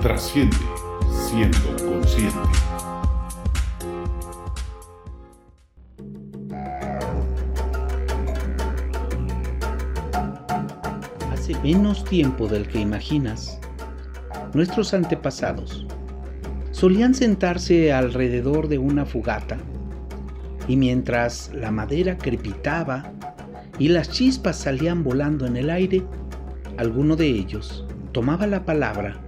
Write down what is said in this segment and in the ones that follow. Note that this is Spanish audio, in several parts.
Trasciende siendo consciente. Hace menos tiempo del que imaginas, nuestros antepasados solían sentarse alrededor de una fogata y mientras la madera crepitaba y las chispas salían volando en el aire, alguno de ellos tomaba la palabra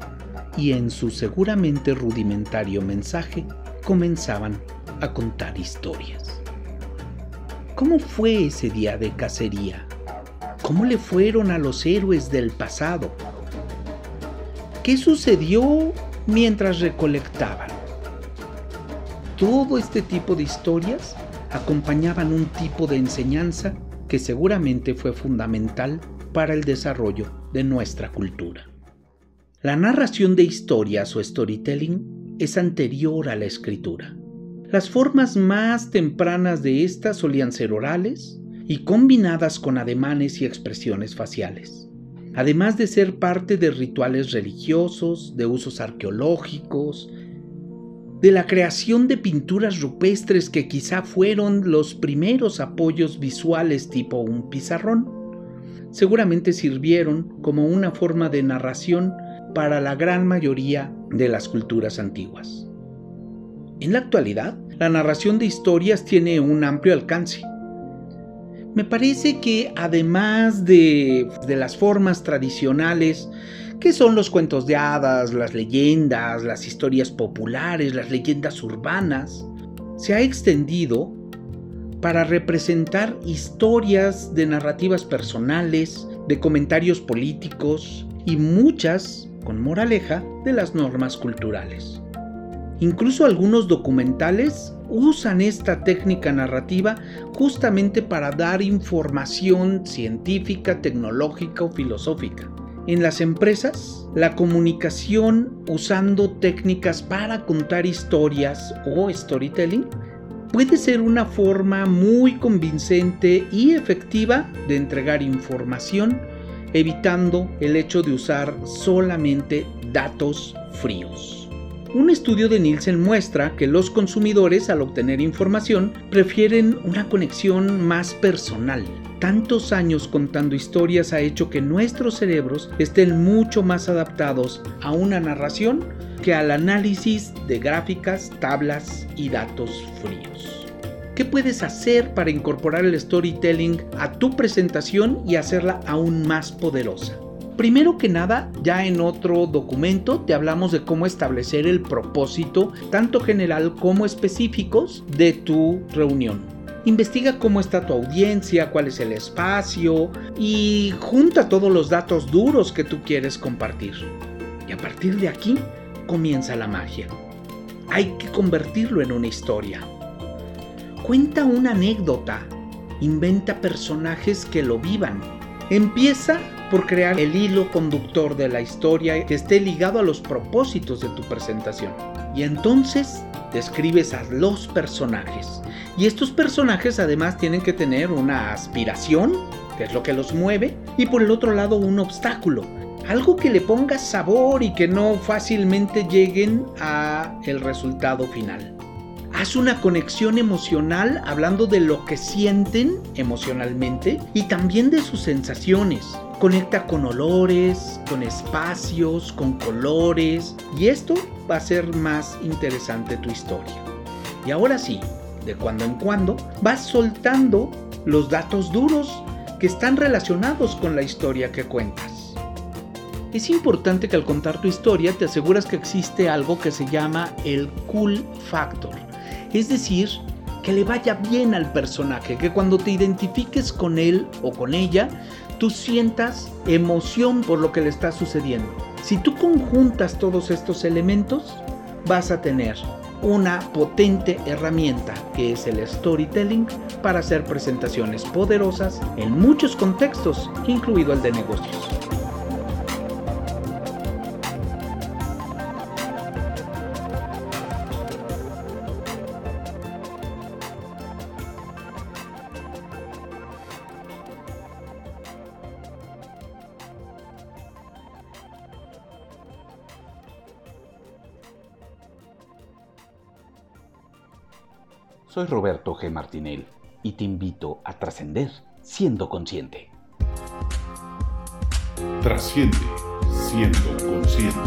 y en su seguramente rudimentario mensaje comenzaban a contar historias. ¿Cómo fue ese día de cacería? ¿Cómo le fueron a los héroes del pasado? ¿Qué sucedió mientras recolectaban? Todo este tipo de historias acompañaban un tipo de enseñanza que seguramente fue fundamental para el desarrollo de nuestra cultura. La narración de historias o storytelling es anterior a la escritura. Las formas más tempranas de esta solían ser orales y combinadas con ademanes y expresiones faciales, además de ser parte de rituales religiosos, de usos arqueológicos, de la creación de pinturas rupestres que quizá fueron los primeros apoyos visuales tipo un pizarrón. Seguramente sirvieron como una forma de narración para la gran mayoría de las culturas antiguas. En la actualidad, la narración de historias tiene un amplio alcance. Me parece que además de, de las formas tradicionales, que son los cuentos de hadas, las leyendas, las historias populares, las leyendas urbanas, se ha extendido para representar historias de narrativas personales, de comentarios políticos y muchas con moraleja de las normas culturales. Incluso algunos documentales usan esta técnica narrativa justamente para dar información científica, tecnológica o filosófica. En las empresas, la comunicación usando técnicas para contar historias o storytelling puede ser una forma muy convincente y efectiva de entregar información evitando el hecho de usar solamente datos fríos. Un estudio de Nielsen muestra que los consumidores al obtener información prefieren una conexión más personal. Tantos años contando historias ha hecho que nuestros cerebros estén mucho más adaptados a una narración que al análisis de gráficas, tablas y datos fríos. ¿Qué puedes hacer para incorporar el storytelling a tu presentación y hacerla aún más poderosa? Primero que nada, ya en otro documento te hablamos de cómo establecer el propósito, tanto general como específicos, de tu reunión. Investiga cómo está tu audiencia, cuál es el espacio y junta todos los datos duros que tú quieres compartir. Y a partir de aquí comienza la magia. Hay que convertirlo en una historia. Cuenta una anécdota, inventa personajes que lo vivan. Empieza por crear el hilo conductor de la historia que esté ligado a los propósitos de tu presentación. Y entonces describes a los personajes. Y estos personajes además tienen que tener una aspiración, que es lo que los mueve, y por el otro lado un obstáculo, algo que le ponga sabor y que no fácilmente lleguen a el resultado final. Haz una conexión emocional hablando de lo que sienten emocionalmente y también de sus sensaciones. Conecta con olores, con espacios, con colores y esto va a ser más interesante tu historia. Y ahora sí, de cuando en cuando vas soltando los datos duros que están relacionados con la historia que cuentas. Es importante que al contar tu historia te aseguras que existe algo que se llama el cool factor es decir, que le vaya bien al personaje, que cuando te identifiques con él o con ella, tú sientas emoción por lo que le está sucediendo. Si tú conjuntas todos estos elementos, vas a tener una potente herramienta que es el storytelling para hacer presentaciones poderosas en muchos contextos, incluido el de negocios. Soy Roberto G. Martinel y te invito a trascender siendo consciente. Trasciende siendo consciente.